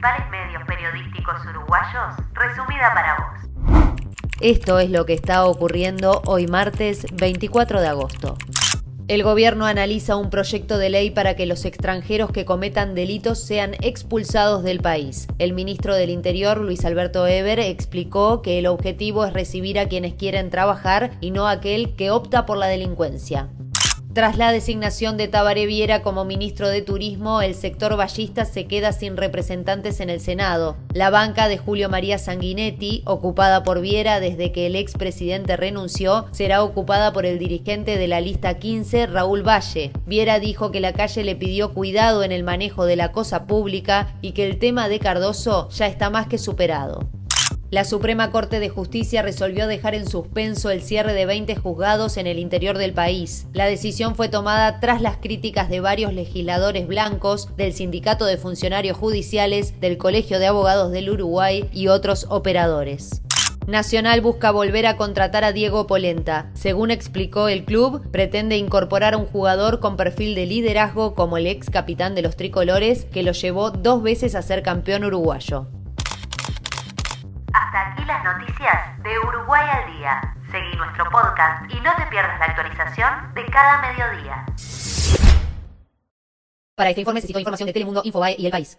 principales medios periodísticos uruguayos, resumida para vos. Esto es lo que está ocurriendo hoy martes 24 de agosto. El gobierno analiza un proyecto de ley para que los extranjeros que cometan delitos sean expulsados del país. El ministro del Interior, Luis Alberto Eber, explicó que el objetivo es recibir a quienes quieren trabajar y no aquel que opta por la delincuencia. Tras la designación de Tabaré Viera como ministro de Turismo, el sector ballista se queda sin representantes en el Senado. La banca de Julio María Sanguinetti, ocupada por Viera desde que el expresidente renunció, será ocupada por el dirigente de la lista 15, Raúl Valle. Viera dijo que la calle le pidió cuidado en el manejo de la cosa pública y que el tema de Cardoso ya está más que superado. La Suprema Corte de Justicia resolvió dejar en suspenso el cierre de 20 juzgados en el interior del país. La decisión fue tomada tras las críticas de varios legisladores blancos, del Sindicato de Funcionarios Judiciales, del Colegio de Abogados del Uruguay y otros operadores. Nacional busca volver a contratar a Diego Polenta. Según explicó el club, pretende incorporar a un jugador con perfil de liderazgo como el ex capitán de los tricolores, que lo llevó dos veces a ser campeón uruguayo las noticias de Uruguay al día. Seguí nuestro podcast y no te pierdas la actualización de cada mediodía. Para este informe se citó información de Telemundo, Infobae y El País.